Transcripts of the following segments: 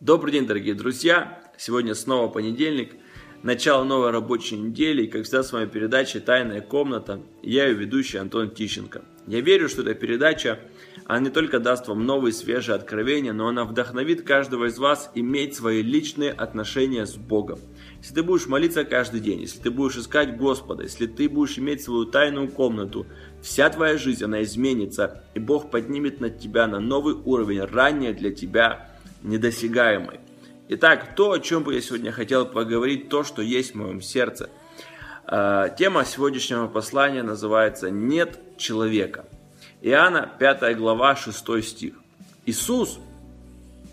Добрый день, дорогие друзья! Сегодня снова понедельник, начало новой рабочей недели, и как всегда с вами передача «Тайная комната». Я ее ведущий Антон Тищенко. Я верю, что эта передача, она не только даст вам новые свежие откровения, но она вдохновит каждого из вас иметь свои личные отношения с Богом. Если ты будешь молиться каждый день, если ты будешь искать Господа, если ты будешь иметь свою тайную комнату, вся твоя жизнь, она изменится, и Бог поднимет над тебя на новый уровень, ранее для тебя недосягаемой. Итак, то, о чем бы я сегодня хотел поговорить, то, что есть в моем сердце. А, тема сегодняшнего послания называется «Нет человека». Иоанна, 5 глава, 6 стих. Иисус,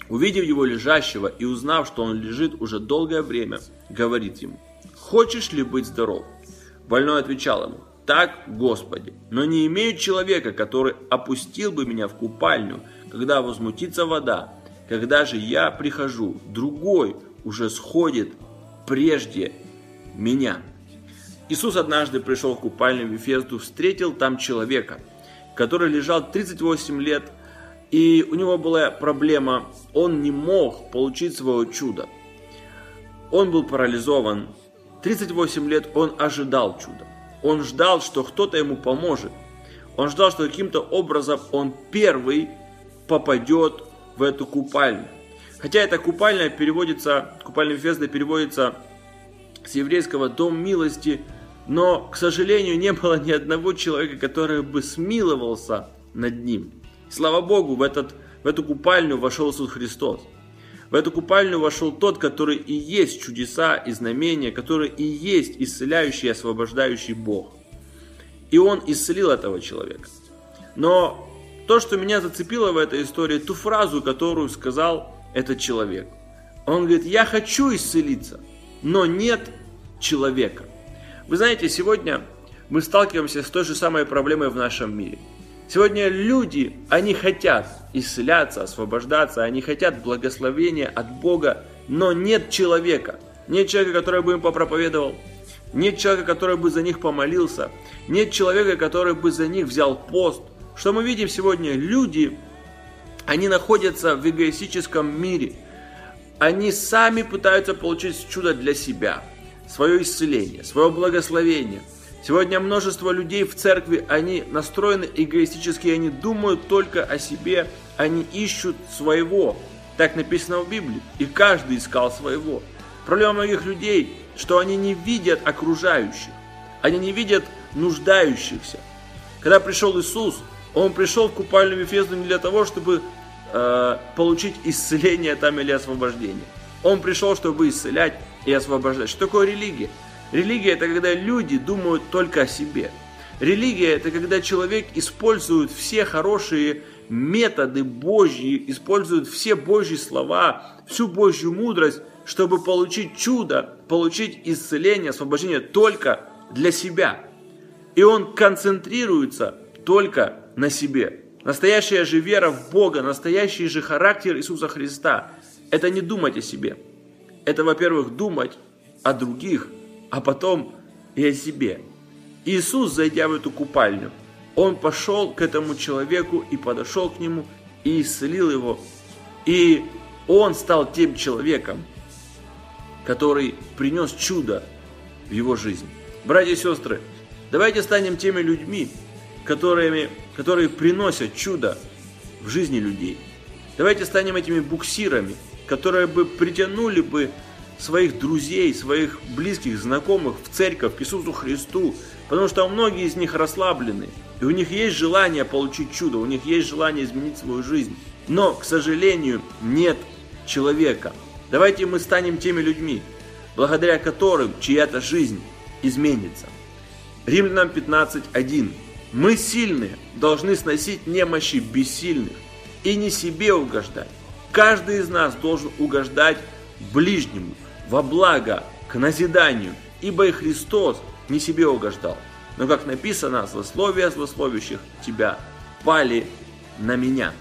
увидев его лежащего и узнав, что он лежит уже долгое время, говорит ему, «Хочешь ли быть здоров?» Больной отвечал ему, «Так, Господи, но не имею человека, который опустил бы меня в купальню, когда возмутится вода, когда же я прихожу, другой уже сходит прежде меня. Иисус однажды пришел в купальню Вифезду, встретил там человека, который лежал 38 лет, и у него была проблема, он не мог получить свое чудо. Он был парализован. 38 лет он ожидал чуда. Он ждал, что кто-то ему поможет. Он ждал, что каким-то образом он первый попадет в эту купальню. Хотя эта купальня переводится, купальня Везда переводится с еврейского «дом милости», но, к сожалению, не было ни одного человека, который бы смиловался над ним. Слава Богу, в, этот, в эту купальню вошел Иисус Христос. В эту купальню вошел тот, который и есть чудеса и знамения, который и есть исцеляющий и освобождающий Бог. И он исцелил этого человека. Но то, что меня зацепило в этой истории, ту фразу, которую сказал этот человек. Он говорит, я хочу исцелиться, но нет человека. Вы знаете, сегодня мы сталкиваемся с той же самой проблемой в нашем мире. Сегодня люди, они хотят исцеляться, освобождаться, они хотят благословения от Бога, но нет человека. Нет человека, который бы им попроповедовал, нет человека, который бы за них помолился, нет человека, который бы за них взял пост, что мы видим сегодня? Люди, они находятся в эгоистическом мире. Они сами пытаются получить чудо для себя, свое исцеление, свое благословение. Сегодня множество людей в церкви, они настроены эгоистически, они думают только о себе, они ищут своего. Так написано в Библии. И каждый искал своего. Проблема многих людей, что они не видят окружающих. Они не видят нуждающихся. Когда пришел Иисус, он пришел в купальную Вифезду не для того, чтобы э, получить исцеление там или освобождение. Он пришел, чтобы исцелять и освобождать. Что такое религия? Религия это когда люди думают только о себе. Религия это когда человек использует все хорошие методы Божьи, использует все Божьи слова, всю Божью мудрость, чтобы получить чудо, получить исцеление, освобождение только для себя. И он концентрируется только на себе. Настоящая же вера в Бога, настоящий же характер Иисуса Христа – это не думать о себе. Это, во-первых, думать о других, а потом и о себе. Иисус, зайдя в эту купальню, Он пошел к этому человеку и подошел к нему и исцелил его. И Он стал тем человеком, который принес чудо в его жизнь. Братья и сестры, давайте станем теми людьми, которыми, которые приносят чудо в жизни людей. Давайте станем этими буксирами, которые бы притянули бы своих друзей, своих близких, знакомых в церковь к Иисусу Христу, потому что многие из них расслаблены, и у них есть желание получить чудо, у них есть желание изменить свою жизнь. Но, к сожалению, нет человека. Давайте мы станем теми людьми, благодаря которым чья-то жизнь изменится. Римлянам 15.1 мы сильные, должны сносить немощи бессильных и не себе угождать. Каждый из нас должен угождать ближнему во благо, к назиданию, ибо и Христос не себе угождал. Но как написано, злословия злословящих тебя пали на меня.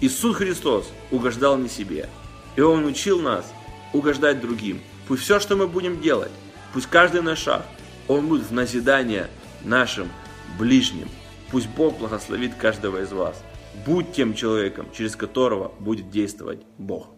Иисус Христос угождал не себе, и Он учил нас угождать другим. Пусть все, что мы будем делать, пусть каждый наш шаг, он будет в назидание нашим ближним. Пусть Бог благословит каждого из вас. Будь тем человеком, через которого будет действовать Бог.